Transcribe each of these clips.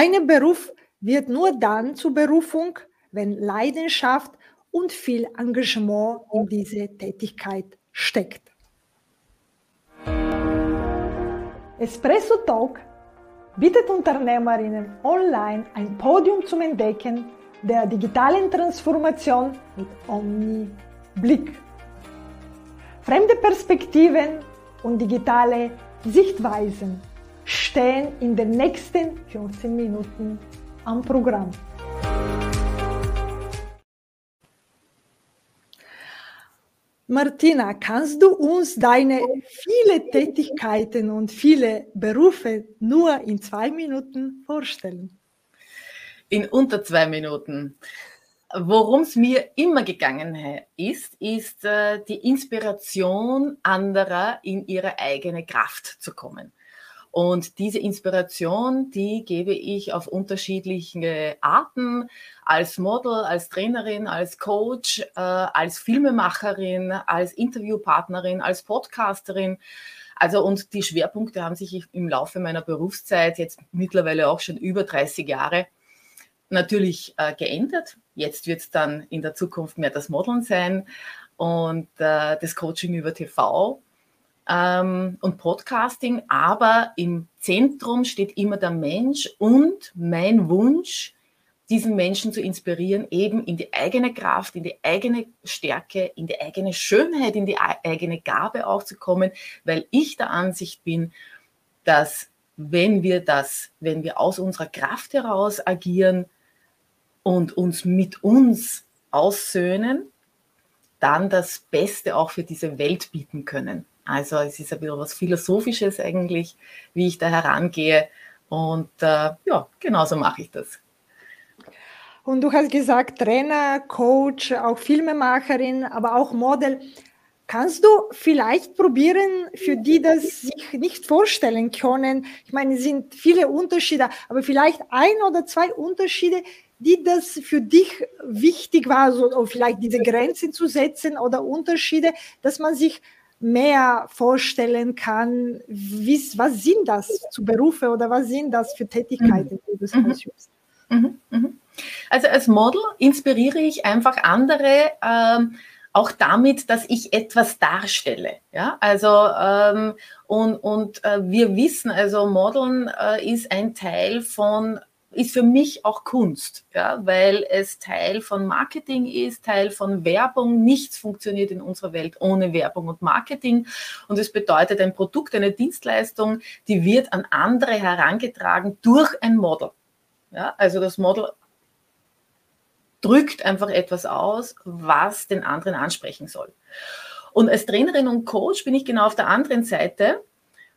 Ein Beruf wird nur dann zur Berufung, wenn Leidenschaft und viel Engagement in diese Tätigkeit steckt. Espresso Talk bietet Unternehmerinnen online ein Podium zum Entdecken der digitalen Transformation mit Omni-Blick. Fremde Perspektiven und digitale Sichtweisen stehen in den nächsten 15 Minuten am Programm. Martina, kannst du uns deine viele Tätigkeiten und viele Berufe nur in zwei Minuten vorstellen? In unter zwei Minuten. Worum es mir immer gegangen ist, ist äh, die Inspiration anderer in ihre eigene Kraft zu kommen. Und diese Inspiration, die gebe ich auf unterschiedliche Arten, als Model, als Trainerin, als Coach, äh, als Filmemacherin, als Interviewpartnerin, als Podcasterin. Also und die Schwerpunkte haben sich im Laufe meiner Berufszeit, jetzt mittlerweile auch schon über 30 Jahre, natürlich äh, geändert. Jetzt wird es dann in der Zukunft mehr das Modeln sein und äh, das Coaching über TV ähm, und Podcasting, aber im Zentrum steht immer der Mensch und mein Wunsch, diesen Menschen zu inspirieren, eben in die eigene Kraft, in die eigene Stärke, in die eigene Schönheit, in die eigene Gabe auch zu kommen, weil ich der Ansicht bin, dass wenn wir das, wenn wir aus unserer Kraft heraus agieren und uns mit uns aussöhnen, dann das Beste auch für diese Welt bieten können. Also es ist ein bisschen was Philosophisches eigentlich, wie ich da herangehe. Und äh, ja, genauso mache ich das. Und du hast gesagt, Trainer, Coach, auch Filmemacherin, aber auch Model. Kannst du vielleicht probieren, für die das sich nicht vorstellen können? Ich meine, es sind viele Unterschiede, aber vielleicht ein oder zwei Unterschiede, die das für dich wichtig war, so, vielleicht diese Grenzen zu setzen oder Unterschiede, dass man sich mehr vorstellen kann, was sind das zu Berufe oder was sind das für Tätigkeiten, die du mhm. Mhm. Mhm. Also als Model inspiriere ich einfach andere ähm, auch damit, dass ich etwas darstelle. Ja, also ähm, und, und äh, wir wissen, also Modeln äh, ist ein Teil von ist für mich auch Kunst, ja, weil es Teil von Marketing ist, Teil von Werbung. Nichts funktioniert in unserer Welt ohne Werbung und Marketing. Und es bedeutet ein Produkt, eine Dienstleistung, die wird an andere herangetragen durch ein Model. Ja, also das Model drückt einfach etwas aus, was den anderen ansprechen soll. Und als Trainerin und Coach bin ich genau auf der anderen Seite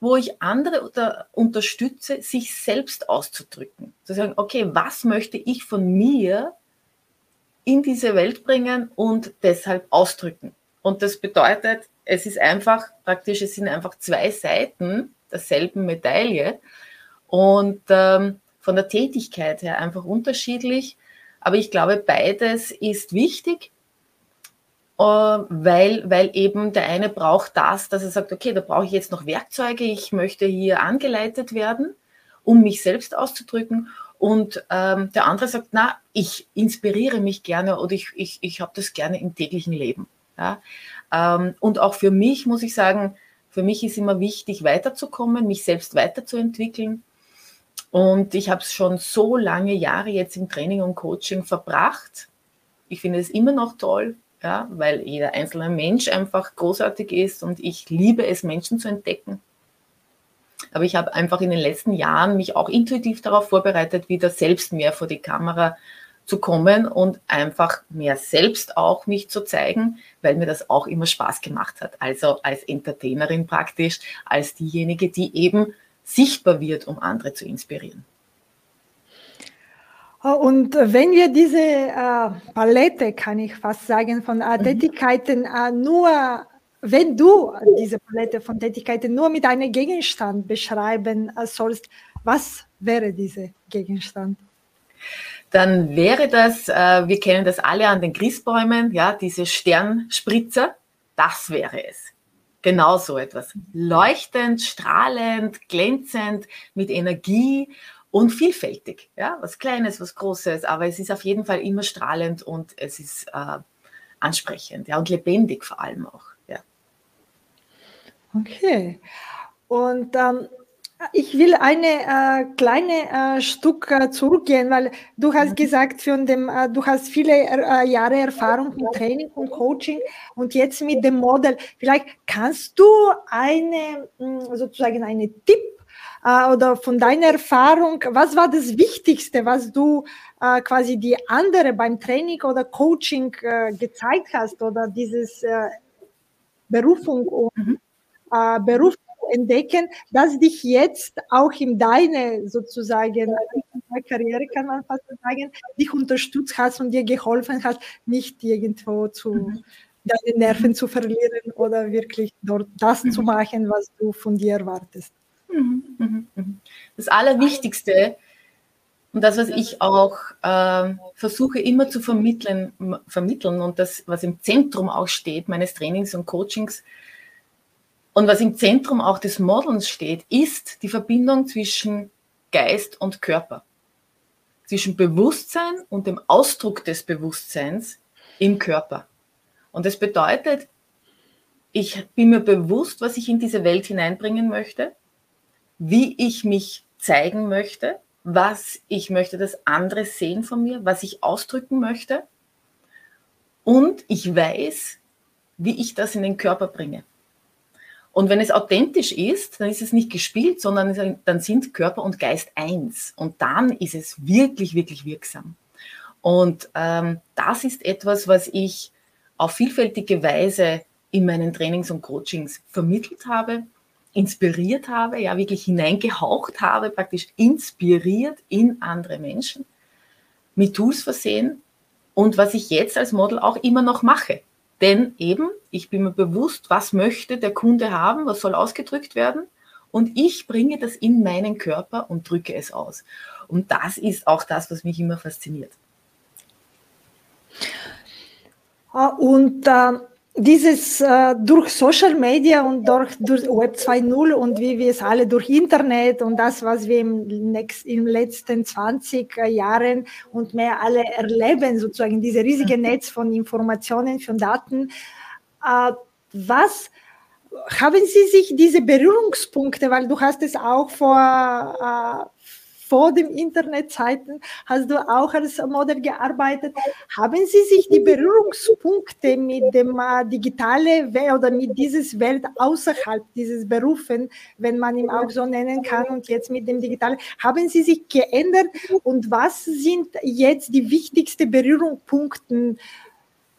wo ich andere unterstütze, sich selbst auszudrücken. Zu sagen, okay, was möchte ich von mir in diese Welt bringen und deshalb ausdrücken. Und das bedeutet, es ist einfach praktisch, es sind einfach zwei Seiten derselben Medaille und ähm, von der Tätigkeit her einfach unterschiedlich. Aber ich glaube, beides ist wichtig weil, weil eben der eine braucht das, dass er sagt, okay, da brauche ich jetzt noch Werkzeuge, ich möchte hier angeleitet werden, um mich selbst auszudrücken. Und ähm, der andere sagt, na, ich inspiriere mich gerne oder ich, ich, ich habe das gerne im täglichen Leben. Ja? Ähm, und auch für mich muss ich sagen, für mich ist immer wichtig, weiterzukommen, mich selbst weiterzuentwickeln. Und ich habe es schon so lange Jahre jetzt im Training und Coaching verbracht. Ich finde es immer noch toll, ja, weil jeder einzelne Mensch einfach großartig ist und ich liebe es, Menschen zu entdecken. Aber ich habe einfach in den letzten Jahren mich auch intuitiv darauf vorbereitet, wieder selbst mehr vor die Kamera zu kommen und einfach mehr selbst auch mich zu zeigen, weil mir das auch immer Spaß gemacht hat. Also als Entertainerin praktisch, als diejenige, die eben sichtbar wird, um andere zu inspirieren. Und wenn wir diese äh, Palette, kann ich fast sagen, von äh, mhm. Tätigkeiten äh, nur, wenn du diese Palette von Tätigkeiten nur mit einem Gegenstand beschreiben äh, sollst, was wäre dieser Gegenstand? Dann wäre das, äh, wir kennen das alle an den Christbäumen, ja, diese Sternspritzer, das wäre es. Genau so etwas. Leuchtend, strahlend, glänzend, mit Energie und vielfältig. Ja? Was Kleines, was Großes, aber es ist auf jeden Fall immer strahlend und es ist äh, ansprechend ja? und lebendig vor allem auch. Ja. Okay. Und ähm, ich will eine äh, kleine äh, Stück äh, zurückgehen, weil du hast gesagt, für dem, äh, du hast viele äh, Jahre Erfahrung mit Training und Coaching und jetzt mit dem Modell. Vielleicht kannst du eine hm, sozusagen eine Tipp äh, oder von deiner Erfahrung, was war das Wichtigste, was du quasi die andere beim Training oder Coaching gezeigt hast oder dieses Berufung und mhm. Beruf entdecken, dass dich jetzt auch in deine sozusagen Karriere, kann man fast sagen, dich unterstützt hast und dir geholfen hat, nicht irgendwo zu mhm. deine Nerven zu verlieren oder wirklich dort das mhm. zu machen, was du von dir erwartest. Mhm. mhm. Das Allerwichtigste und das, was ich auch äh, versuche immer zu vermitteln, vermitteln und das, was im Zentrum auch steht, meines Trainings und Coachings, und was im Zentrum auch des Modelns steht, ist die Verbindung zwischen Geist und Körper. Zwischen Bewusstsein und dem Ausdruck des Bewusstseins im Körper. Und das bedeutet, ich bin mir bewusst, was ich in diese Welt hineinbringen möchte, wie ich mich zeigen möchte, was ich möchte, dass andere sehen von mir, was ich ausdrücken möchte. Und ich weiß, wie ich das in den Körper bringe. Und wenn es authentisch ist, dann ist es nicht gespielt, sondern dann sind Körper und Geist eins. Und dann ist es wirklich, wirklich wirksam. Und ähm, das ist etwas, was ich auf vielfältige Weise in meinen Trainings und Coachings vermittelt habe, inspiriert habe, ja wirklich hineingehaucht habe, praktisch inspiriert in andere Menschen, mit Tools versehen und was ich jetzt als Model auch immer noch mache. Denn eben, ich bin mir bewusst, was möchte der Kunde haben, was soll ausgedrückt werden. Und ich bringe das in meinen Körper und drücke es aus. Und das ist auch das, was mich immer fasziniert. Ah, und äh, dieses äh, durch Social Media und durch, durch Web 2.0 und wie wir es alle durch Internet und das, was wir im, next, im letzten 20 Jahren und mehr alle erleben, sozusagen diese riesige mhm. Netz von Informationen, von Daten, äh, was haben Sie sich diese Berührungspunkte, weil du hast es auch vor äh, vor dem Internetzeiten hast du auch als Model gearbeitet. Haben Sie sich die Berührungspunkte mit dem äh, digitalen oder mit dieses Welt außerhalb dieses Berufen, wenn man ihn auch so nennen kann, und jetzt mit dem digitalen, haben Sie sich geändert und was sind jetzt die wichtigsten Berührungspunkte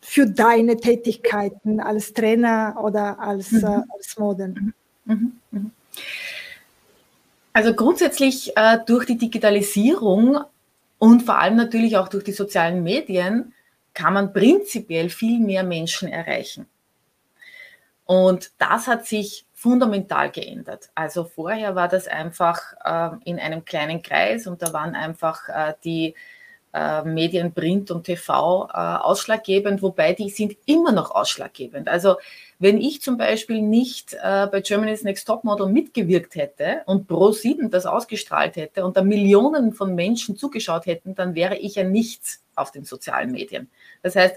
für deine Tätigkeiten als Trainer oder als, mhm. äh, als Model? Mhm. Mhm. mhm. Also grundsätzlich äh, durch die Digitalisierung und vor allem natürlich auch durch die sozialen Medien kann man prinzipiell viel mehr Menschen erreichen. Und das hat sich fundamental geändert. Also vorher war das einfach äh, in einem kleinen Kreis und da waren einfach äh, die äh, Medien, Print und TV äh, ausschlaggebend, wobei die sind immer noch ausschlaggebend. Also wenn ich zum Beispiel nicht äh, bei Germany's Next Topmodel mitgewirkt hätte und Pro7 das ausgestrahlt hätte und da Millionen von Menschen zugeschaut hätten, dann wäre ich ja nichts auf den sozialen Medien. Das heißt,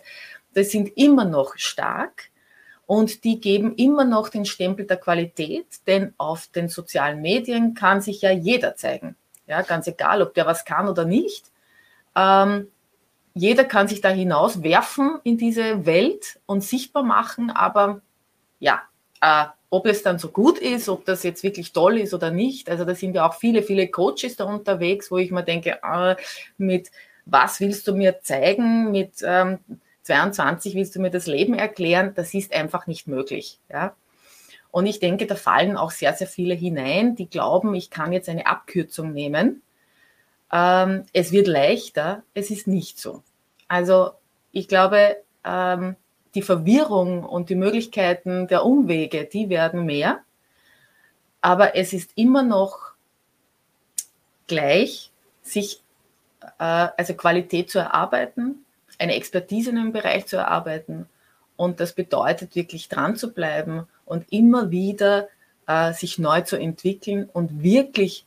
das sind immer noch stark und die geben immer noch den Stempel der Qualität, denn auf den sozialen Medien kann sich ja jeder zeigen. Ja, ganz egal, ob der was kann oder nicht. Ähm, jeder kann sich da hinaus werfen in diese Welt und sichtbar machen, aber ja, äh, ob es dann so gut ist, ob das jetzt wirklich toll ist oder nicht. Also da sind ja auch viele, viele Coaches da unterwegs, wo ich mir denke, äh, mit was willst du mir zeigen? Mit ähm, 22 willst du mir das Leben erklären? Das ist einfach nicht möglich. Ja? Und ich denke, da fallen auch sehr, sehr viele hinein, die glauben, ich kann jetzt eine Abkürzung nehmen. Ähm, es wird leichter, es ist nicht so. Also ich glaube, ähm, die Verwirrung und die Möglichkeiten der Umwege, die werden mehr. Aber es ist immer noch gleich, sich äh, also Qualität zu erarbeiten, eine Expertise in einem Bereich zu erarbeiten. Und das bedeutet wirklich dran zu bleiben und immer wieder äh, sich neu zu entwickeln und wirklich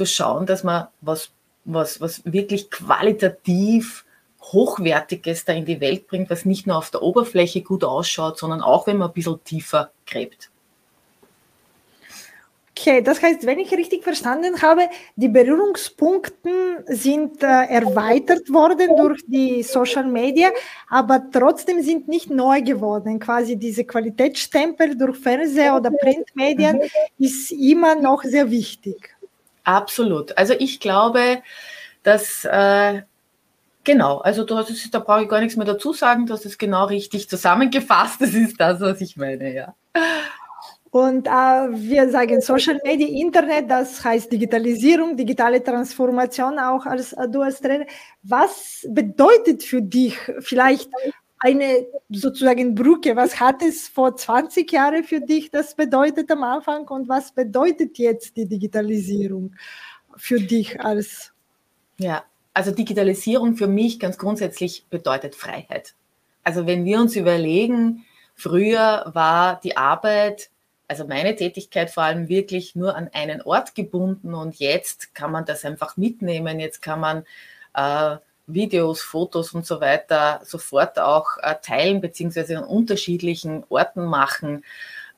zu schauen, dass man was, was, was wirklich qualitativ Hochwertiges da in die Welt bringt, was nicht nur auf der Oberfläche gut ausschaut, sondern auch, wenn man ein bisschen tiefer gräbt. Okay, das heißt, wenn ich richtig verstanden habe, die Berührungspunkte sind äh, erweitert worden durch die Social Media, aber trotzdem sind nicht neu geworden. Quasi diese Qualitätsstempel durch Fernseher oder Printmedien mhm. ist immer noch sehr wichtig. Absolut. Also ich glaube, dass äh, Genau, also du hast es, da brauche ich gar nichts mehr dazu sagen, du hast es genau richtig zusammengefasst. Das ist das, was ich meine, ja. Und äh, wir sagen Social Media, Internet, das heißt Digitalisierung, digitale Transformation auch als äh, du als Trainer. Was bedeutet für dich vielleicht eine sozusagen Brücke? Was hat es vor 20 Jahren für dich das bedeutet am Anfang und was bedeutet jetzt die Digitalisierung für dich als? Ja, also Digitalisierung für mich ganz grundsätzlich bedeutet Freiheit. Also wenn wir uns überlegen, früher war die Arbeit also meine Tätigkeit vor allem wirklich nur an einen Ort gebunden und jetzt kann man das einfach mitnehmen. Jetzt kann man äh, Videos, Fotos und so weiter sofort auch äh, teilen, beziehungsweise an unterschiedlichen Orten machen.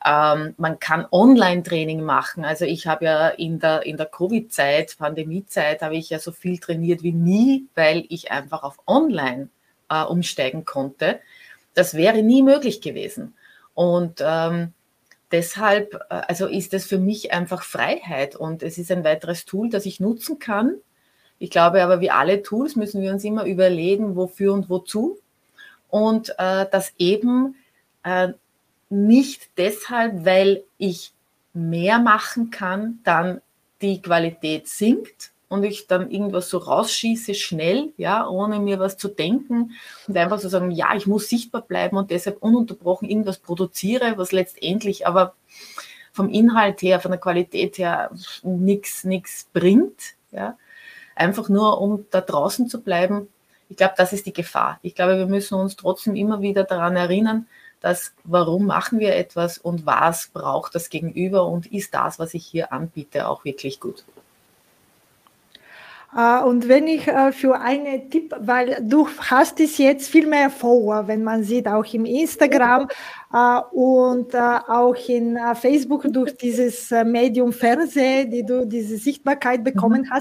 Ähm, man kann Online-Training machen. Also ich habe ja in der, in der Covid-Zeit, Pandemie-Zeit, habe ich ja so viel trainiert wie nie, weil ich einfach auf Online äh, umsteigen konnte. Das wäre nie möglich gewesen. Und ähm, deshalb, äh, also ist es für mich einfach Freiheit und es ist ein weiteres Tool, das ich nutzen kann. Ich glaube aber, wie alle Tools müssen wir uns immer überlegen, wofür und wozu. Und äh, das eben äh, nicht deshalb, weil ich mehr machen kann, dann die Qualität sinkt, und ich dann irgendwas so rausschieße, schnell, ja, ohne mir was zu denken und einfach so sagen, ja, ich muss sichtbar bleiben und deshalb ununterbrochen irgendwas produziere, was letztendlich aber vom Inhalt her, von der Qualität her nichts nichts bringt, ja, einfach nur um da draußen zu bleiben. Ich glaube, das ist die Gefahr. Ich glaube, wir müssen uns trotzdem immer wieder daran erinnern, dass warum machen wir etwas und was braucht das Gegenüber und ist das, was ich hier anbiete, auch wirklich gut. Äh, und wenn ich äh, für einen Tipp, weil du hast es jetzt viel mehr vor, wenn man sieht, auch im Instagram äh, und auch in Facebook durch dieses Medium Fernsehen, die du diese Sichtbarkeit bekommen mhm.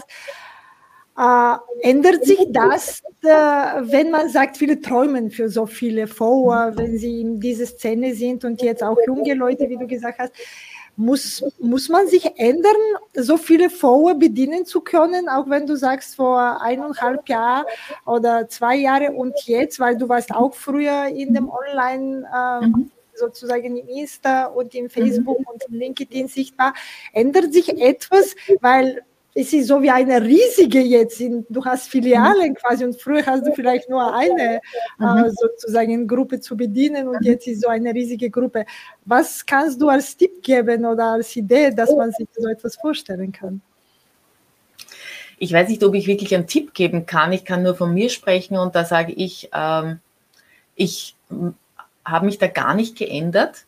Äh, ändert sich das, äh, wenn man sagt, viele träumen für so viele vor, wenn sie in dieser Szene sind und jetzt auch junge Leute, wie du gesagt hast, muss, muss man sich ändern, so viele Follower bedienen zu können, auch wenn du sagst, vor eineinhalb Jahren oder zwei Jahre und jetzt, weil du warst auch früher in dem Online- äh, mhm sozusagen im Insta und im Facebook mhm. und im LinkedIn sichtbar. Ändert sich etwas, weil es ist so wie eine riesige jetzt. du hast Filialen mhm. quasi und früher hast du vielleicht nur eine mhm. äh, sozusagen Gruppe zu bedienen und jetzt ist so eine riesige Gruppe. Was kannst du als Tipp geben oder als Idee, dass man sich so etwas vorstellen kann? Ich weiß nicht, ob ich wirklich einen Tipp geben kann. Ich kann nur von mir sprechen und da sage ich, ähm, ich habe mich da gar nicht geändert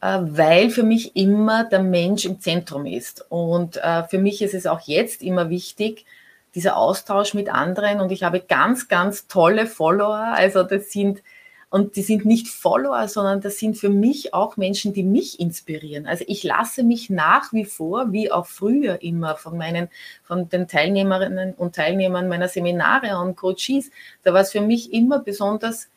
weil für mich immer der Mensch im Zentrum ist. Und äh, für mich ist es auch jetzt immer wichtig, dieser Austausch mit anderen. Und ich habe ganz, ganz tolle Follower. Also das sind, und die sind nicht Follower, sondern das sind für mich auch Menschen, die mich inspirieren. Also ich lasse mich nach wie vor, wie auch früher immer von meinen, von den Teilnehmerinnen und Teilnehmern meiner Seminare und Coaches, da war es für mich immer besonders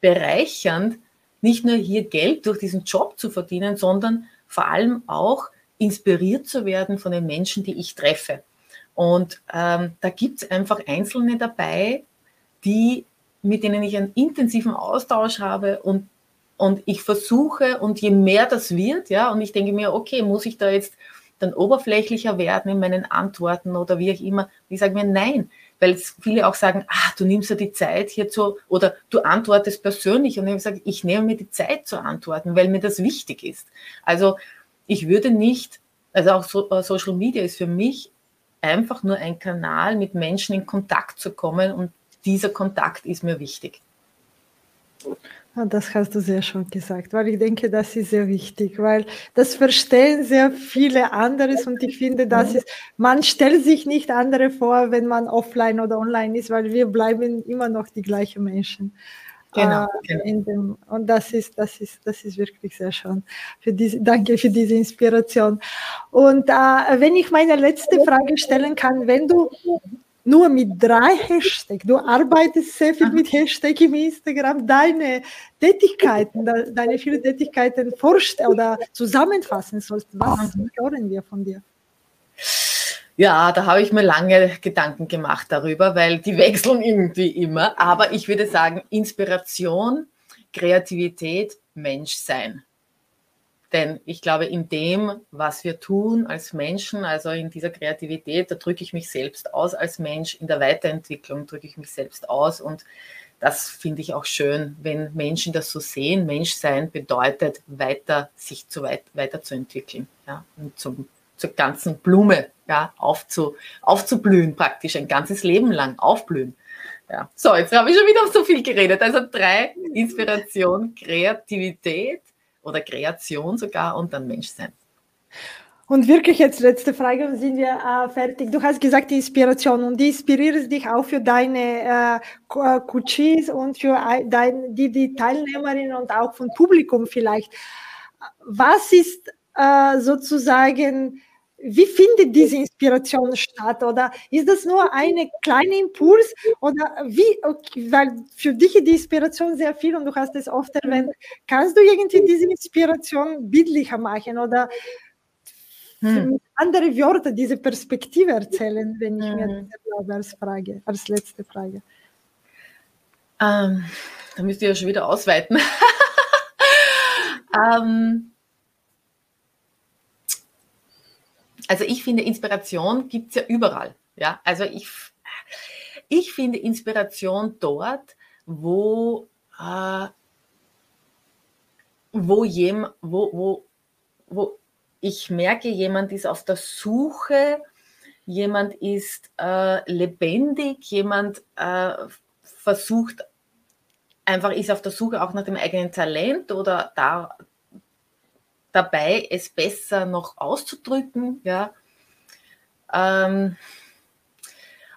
bereichernd, nicht nur hier Geld durch diesen Job zu verdienen, sondern vor allem auch inspiriert zu werden von den Menschen, die ich treffe. Und ähm, da gibt es einfach Einzelne dabei, die, mit denen ich einen intensiven Austausch habe und, und ich versuche, und je mehr das wird, ja, und ich denke mir, okay, muss ich da jetzt dann oberflächlicher werden in meinen Antworten oder wie auch immer. Ich sage mir, nein, weil viele auch sagen, ah, du nimmst ja die Zeit hierzu oder du antwortest persönlich. Und ich gesagt, ich nehme mir die Zeit zu antworten, weil mir das wichtig ist. Also ich würde nicht, also auch äh, Social Media ist für mich einfach nur ein Kanal, mit Menschen in Kontakt zu kommen und dieser Kontakt ist mir wichtig. Das hast du sehr schön gesagt, weil ich denke, das ist sehr wichtig, weil das verstehen sehr viele anderes und ich finde, das ist, man stellt sich nicht andere vor, wenn man offline oder online ist, weil wir bleiben immer noch die gleichen Menschen. Genau. Äh, dem, und das ist, das ist, das ist wirklich sehr schön. Für diese, danke für diese Inspiration. Und äh, wenn ich meine letzte Frage stellen kann, wenn du nur mit drei Hashtags. Du arbeitest sehr viel mit Hashtags im Instagram. Deine Tätigkeiten, deine vielen Tätigkeiten forscht oder zusammenfassen sollst. Was hören wir von dir? Ja, da habe ich mir lange Gedanken gemacht darüber, weil die wechseln irgendwie immer. Aber ich würde sagen, Inspiration, Kreativität, Menschsein. Denn ich glaube, in dem, was wir tun als Menschen, also in dieser Kreativität, da drücke ich mich selbst aus als Mensch, in der Weiterentwicklung drücke ich mich selbst aus. Und das finde ich auch schön, wenn Menschen das so sehen. Menschsein bedeutet, weiter, sich zu weit, weiterzuentwickeln ja, und zum, zur ganzen Blume ja, aufzu, aufzublühen, praktisch ein ganzes Leben lang aufblühen. Ja. So, jetzt habe ich schon wieder so viel geredet. Also drei, Inspiration, Kreativität, oder Kreation sogar und dann Menschsein. Und wirklich jetzt letzte Frage sind wir äh, fertig. Du hast gesagt, die Inspiration und die inspiriert dich auch für deine äh, äh Coaches und für dein, die, die Teilnehmerinnen und auch vom Publikum vielleicht. Was ist äh, sozusagen wie findet diese Inspiration statt? Oder ist das nur ein kleiner Impuls? Oder wie, okay, weil für dich die Inspiration sehr viel und du hast es oft erwähnt. Kannst du irgendwie diese Inspiration bildlicher machen oder hm. andere Worte, diese Perspektive erzählen, wenn ich hm. mir das erlaube als Frage, als letzte Frage? Ähm, da müsst ihr ja schon wieder ausweiten. ähm, Also ich finde, Inspiration gibt es ja überall. Ja? Also ich, ich finde Inspiration dort, wo, äh, wo, jem, wo, wo, wo ich merke, jemand ist auf der Suche, jemand ist äh, lebendig, jemand äh, versucht einfach, ist auf der Suche auch nach dem eigenen Talent oder da, dabei, es besser noch auszudrücken. Ja. Ähm,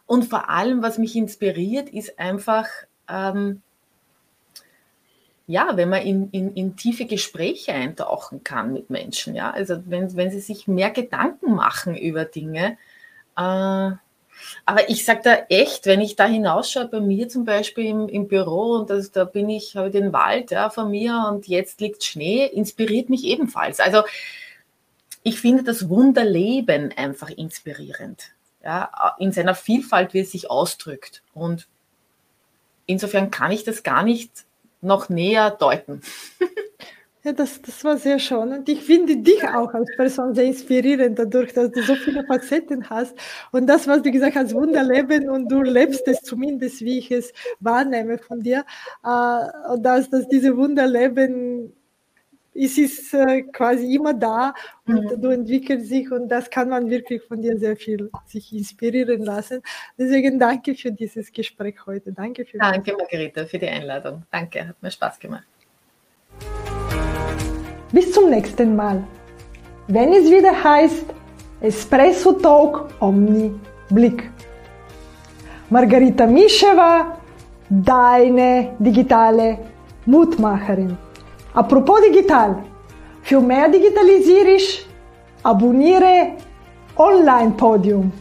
und vor allem, was mich inspiriert, ist einfach, ähm, ja, wenn man in, in, in, tiefe Gespräche eintauchen kann mit Menschen. Ja. Also wenn, wenn sie sich mehr Gedanken machen über Dinge, äh, aber ich sage da echt, wenn ich da hinausschaue, bei mir zum Beispiel im, im Büro und das, da bin ich, habe den Wald ja, vor mir und jetzt liegt Schnee, inspiriert mich ebenfalls. Also ich finde das Wunderleben einfach inspirierend. Ja, in seiner Vielfalt, wie es sich ausdrückt. Und insofern kann ich das gar nicht noch näher deuten. Ja, das, das war sehr schön. Und ich finde dich auch als Person sehr inspirierend, dadurch, dass du so viele Facetten hast. Und das, was du gesagt hast, Wunderleben, und du lebst es zumindest, wie ich es wahrnehme von dir. Äh, und dass, dass diese Wunderleben es ist äh, quasi immer da und mhm. du entwickelst dich und das kann man wirklich von dir sehr viel sich inspirieren lassen. Deswegen danke für dieses Gespräch heute. Danke für Danke, Margarita, für die Einladung. Danke, hat mir Spaß gemacht. Bis zum nächsten Mal. Wenn es wieder heißt Espresso Talk Omni Blick. Margarita Mischewa, deine digitale Mutmacherin. Apropos digital, für mehr Digitalisierung abonniere Online Podium.